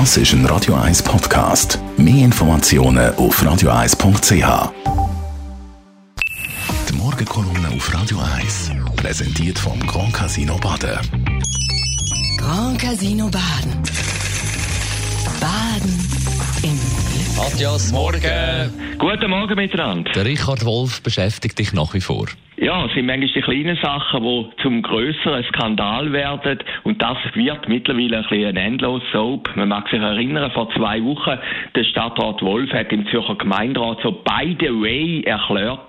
Das ist ein Radio 1 Podcast. Mehr Informationen auf radio1.ch. Die Morgenkolumne auf Radio 1 präsentiert vom Grand Casino Baden. Grand Casino Baden. Baden im Glück. Matthias, morgen. Guten Morgen miteinander. Der Richard Wolf beschäftigt dich nach wie vor. Ja, es sind manchmal die kleinen Sachen, die zum größeren Skandal werden. Und das wird mittlerweile ein bisschen ein endlos Soap. Man mag sich erinnern, vor zwei Wochen, der Stadtrat Wolf hat im Zürcher Gemeinderat so by the way erklärt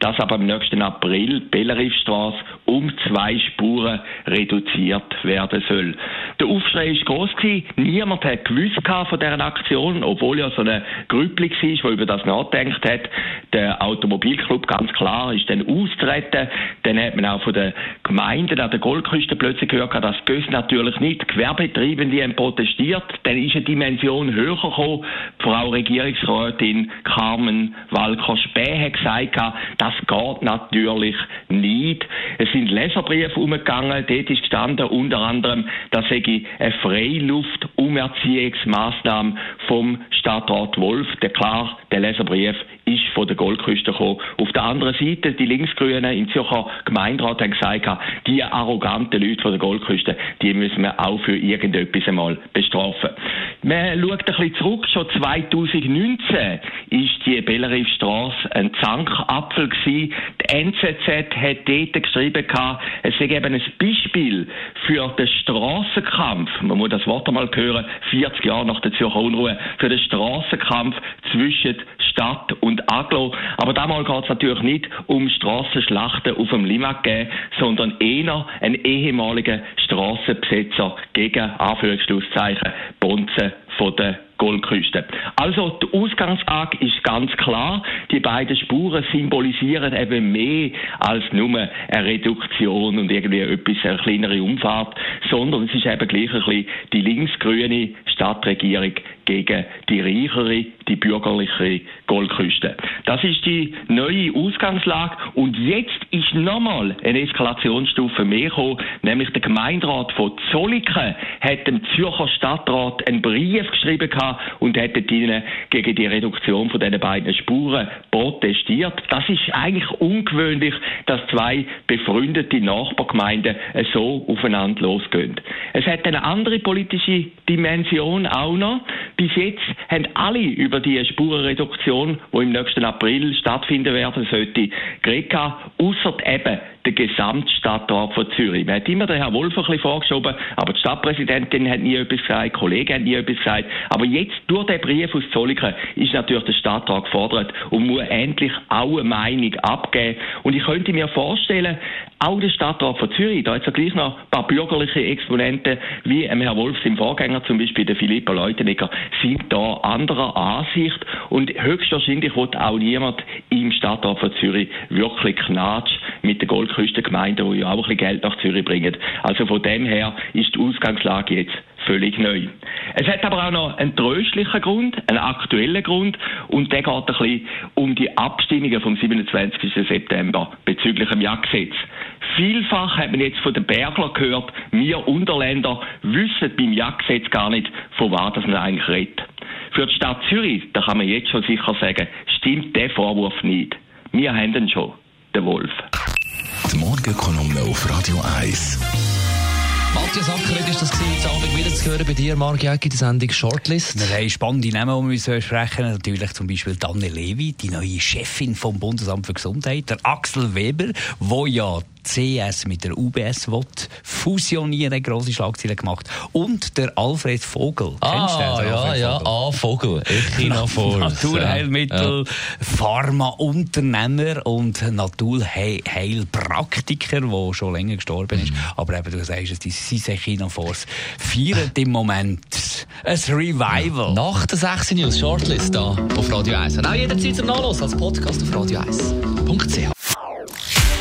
dass aber im nächsten April die Bellerifstrasse um zwei Spuren reduziert werden soll. Der Aufschrei ist groß gewesen. Niemand hat gewusst von dieser Aktion, obwohl ja so eine Grüppli war, die über das nachdenkt hat. Der Automobilclub ganz klar ist dann auszuretten. Dann hat man auch von den Gemeinden an der Goldküste plötzlich gehört, dass das natürlich nicht. Gewerbetreibende haben protestiert. Dann ist eine Dimension höher gekommen. Frau Regierungsrätin Carmen Walker-Späh hat gesagt, das geht natürlich nicht. Es sind Leserbriefe umgegangen. Dort ist gestanden unter anderem, dass sei eine Freiluft-Umerziehungsmaßnahme vom Stadtrat Wolf. Der klar, der Leserbrief ist von der Goldküste gekommen. Auf der anderen Seite, die Linksgrünen im Zürcher Gemeinderat haben gesagt, die arroganten Leute von der Goldküste, die müssen wir auch für irgendetwas einmal bestrafen. Man schaut ein bisschen zurück, schon 2019 ist die Bellerifstrasse ein Zankapfel gewesen. Die NZZ hat dort geschrieben, es sei eben ein Beispiel für den Strassenkampf, man muss das Wort einmal hören, 40 Jahre nach der Zürcher Unruhe, für den Strassenkampf zwischen Stadt und Aglo. Aber damals geht es natürlich nicht um Strassenschlachten auf dem Limagé, sondern eher ein ehemaliger Strassenbesetzer gegen Anführungsschlusszeichen Bonzen von der Goldküste. Also, die Ausgangslage ist ganz klar. Die beiden Spuren symbolisieren eben mehr als nur eine Reduktion und irgendwie etwas, eine kleinere Umfahrt, sondern es ist eben gleich ein bisschen die linksgrüne Stadtregierung gegen die reichere, die bürgerliche Goldküste. Das ist die neue Ausgangslage und jetzt ist nochmal eine Eskalationsstufe mehr gekommen, nämlich der Gemeinderat von Zolliken hat dem Zürcher Stadtrat einen Brief geschrieben und hat ihnen gegen die Reduktion von diesen beiden Spuren protestiert. Das ist eigentlich ungewöhnlich, dass zwei befreundete Nachbargemeinden so aufeinander losgehen. Es hat eine andere politische Dimension auch noch. Bis jetzt haben alle über die Spurenreduktion, die im nächsten April stattfinden werden sollte, geredet, außer eben der Gesamtstadtrat von Zürich. Man hat immer den Herrn Wolf ein bisschen vorgeschoben, aber die Stadtpräsidentin hat nie etwas gesagt, Kollegen haben nie etwas gesagt. Aber jetzt, durch den Brief aus Zolliken, ist natürlich der Stadtrat gefordert und muss endlich auch eine Meinung abgeben. Und ich könnte mir vorstellen, auch der Stadtrat von Zürich, da hat es gleich noch ein paar bürgerliche Exponenten, wie Herr Wolf, sein Vorgänger, zum Beispiel der Philippa Leutenegger, sind da anderer Ansicht und höchstwahrscheinlich wird auch niemand im Stadtrat von Zürich wirklich Knatsch mit der Goldküstengemeinde, die ja auch ein bisschen Geld nach Zürich bringen. Also von dem her ist die Ausgangslage jetzt völlig neu. Es hat aber auch noch einen tröstlichen Grund, einen aktuellen Grund, und der geht ein bisschen um die Abstimmungen vom 27. September bezüglich dem Jagdgesetz. Vielfach hat man jetzt von den Berglern gehört, wir Unterländer wissen beim Jagdgesetz gar nicht, von was das eigentlich redet. Für die Stadt Zürich, da kann man jetzt schon sicher sagen, stimmt der Vorwurf nicht. Wir haben ihn schon, den Wolf. Die Morgenkolumne auf Radio 1. Matthias Ackeret ist das gewesen, Abend wieder zu hören bei dir, Marc Jäcki, die Sendung Shortlist. Wir haben spannende Namen, die wir sprechen Natürlich zum Beispiel Danne Levi, die neue Chefin vom Bundesamt für Gesundheit, der Axel Weber, wo ja CS mit der UBS will fusionieren, grosse Schlagzeilen gemacht. Und der Alfred Vogel. Ah, Kennst du den? ja, Alfred ja, A. Vogel. Force. Naturheilmittel, ja. Pharmaunternehmer und Naturheilpraktiker, der schon länger gestorben ist. Mhm. Aber eben, du sagst es, die Echina Force feiert im Moment ein Revival. Nach der 6 News Shortlist hier auf Radio 1. Und auch jederzeit zum Nachlassen als Podcast auf radio1.ch.